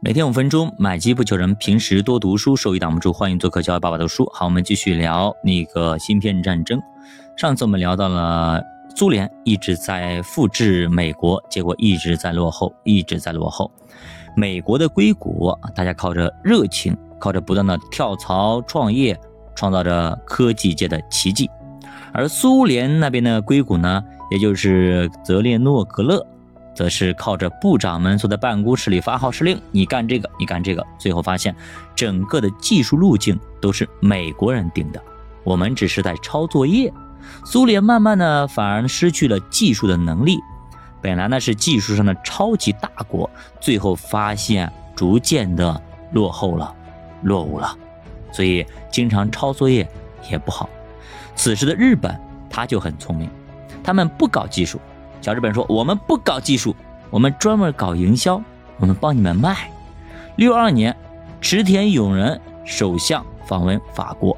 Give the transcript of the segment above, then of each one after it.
每天五分钟，买机不求人，平时多读书，收益挡不住。欢迎做客教育爸爸读书。好，我们继续聊那个芯片战争。上次我们聊到了苏联一直在复制美国，结果一直在落后，一直在落后。美国的硅谷，大家靠着热情，靠着不断的跳槽创业，创造着科技界的奇迹。而苏联那边的硅谷呢，也就是泽列诺格勒。则是靠着部长们坐在办公室里发号施令，你干这个，你干这个，最后发现整个的技术路径都是美国人定的，我们只是在抄作业。苏联慢慢的反而失去了技术的能力，本来呢是技术上的超级大国，最后发现逐渐的落后了，落伍了，所以经常抄作业也不好。此时的日本他就很聪明，他们不搞技术。小日本说：“我们不搞技术，我们专门搞营销，我们帮你们卖。”六二年，池田勇人首相访问法国，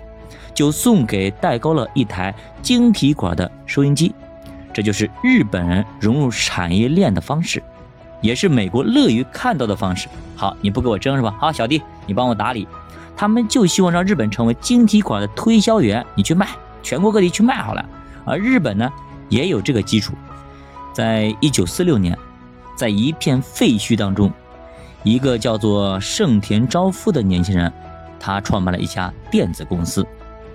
就送给戴高乐一台晶体管的收音机。这就是日本人融入产业链的方式，也是美国乐于看到的方式。好，你不给我争是吧？好，小弟，你帮我打理。他们就希望让日本成为晶体管的推销员，你去卖，全国各地去卖好了。而日本呢，也有这个基础。在一九四六年，在一片废墟当中，一个叫做盛田昭夫的年轻人，他创办了一家电子公司，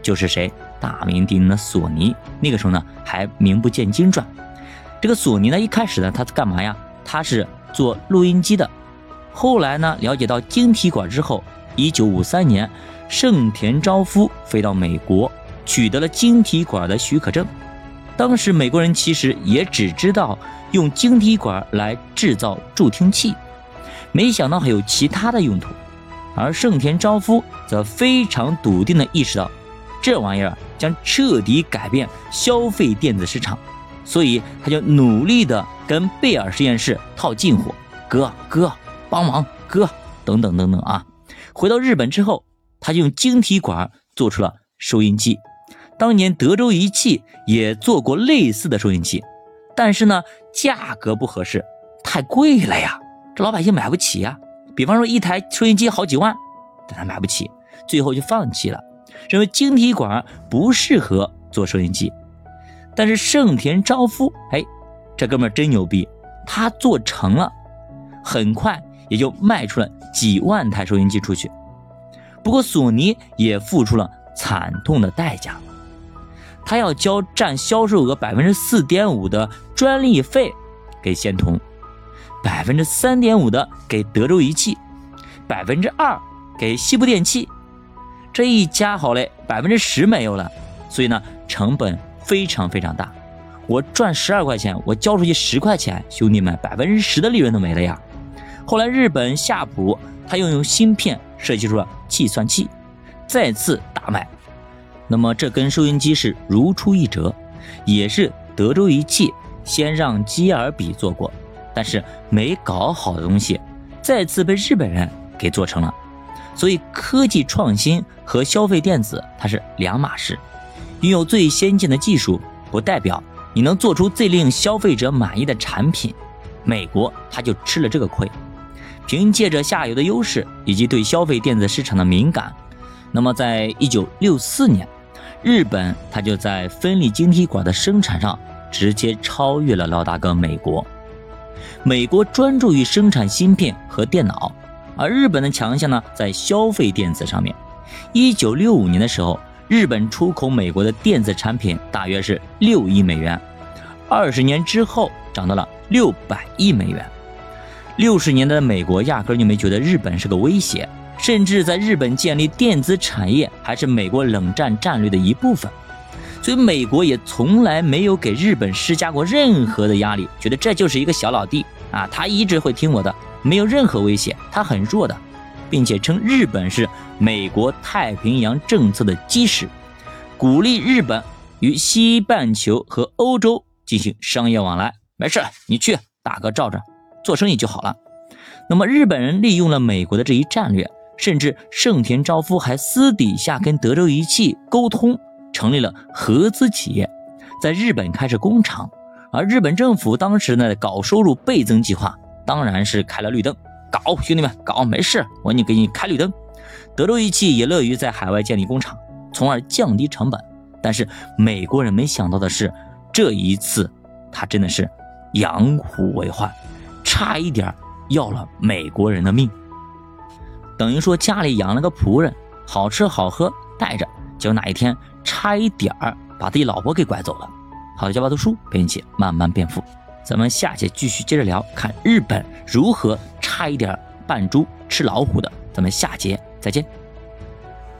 就是谁？大名鼎鼎的索尼。那个时候呢，还名不见经传。这个索尼呢，一开始呢，他干嘛呀？他是做录音机的。后来呢，了解到晶体管之后，一九五三年，盛田昭夫飞到美国，取得了晶体管的许可证。当时美国人其实也只知道用晶体管来制造助听器，没想到还有其他的用途。而盛田昭夫则非常笃定地意识到，这玩意儿将彻底改变消费电子市场，所以他就努力地跟贝尔实验室套近乎，哥哥帮忙，哥等等等等啊！回到日本之后，他就用晶体管做出了收音机。当年德州仪器也做过类似的收音机，但是呢，价格不合适，太贵了呀，这老百姓买不起呀。比方说一台收音机好几万，但他买不起，最后就放弃了，认为晶体管不适合做收音机。但是盛田昭夫，哎，这哥们真牛逼，他做成了，很快也就卖出了几万台收音机出去。不过索尼也付出了惨痛的代价。他要交占销售额百分之四点五的专利费给仙童，百分之三点五的给德州仪器，百分之二给西部电器，这一加好嘞，百分之十没有了，所以呢，成本非常非常大。我赚十二块钱，我交出去十块钱，兄弟们，百分之十的利润都没了呀。后来日本夏普他又用芯片设计出了计算器，再次大卖。那么这跟收音机是如出一辙，也是德州仪器先让基尔比做过，但是没搞好的东西，再次被日本人给做成了。所以科技创新和消费电子它是两码事，拥有最先进的技术不代表你能做出最令消费者满意的产品。美国他就吃了这个亏，凭借着下游的优势以及对消费电子市场的敏感，那么在一九六四年。日本，它就在分立晶体管的生产上直接超越了老大哥美国。美国专注于生产芯片和电脑，而日本的强项呢，在消费电子上面。一九六五年的时候，日本出口美国的电子产品大约是六亿美元，二十年之后涨到了六百亿美元。六十年代的美国压根就没觉得日本是个威胁。甚至在日本建立电子产业还是美国冷战战略的一部分，所以美国也从来没有给日本施加过任何的压力，觉得这就是一个小老弟啊，他一直会听我的，没有任何威胁，他很弱的，并且称日本是美国太平洋政策的基石，鼓励日本与西半球和欧洲进行商业往来。没事，你去，大哥罩着，做生意就好了。那么日本人利用了美国的这一战略。甚至盛田昭夫还私底下跟德州仪器沟通，成立了合资企业，在日本开设工厂。而日本政府当时呢搞收入倍增计划，当然是开了绿灯，搞，兄弟们搞，没事，我你给你开绿灯。德州仪器也乐于在海外建立工厂，从而降低成本。但是美国人没想到的是，这一次他真的是养虎为患，差一点要了美国人的命。等于说家里养了个仆人，好吃好喝带着，结果哪一天差一点儿把自己老婆给拐走了。好的，教爸读书并且慢慢变富。咱们下节继续接着聊，看日本如何差一点扮猪吃老虎的。咱们下节再见。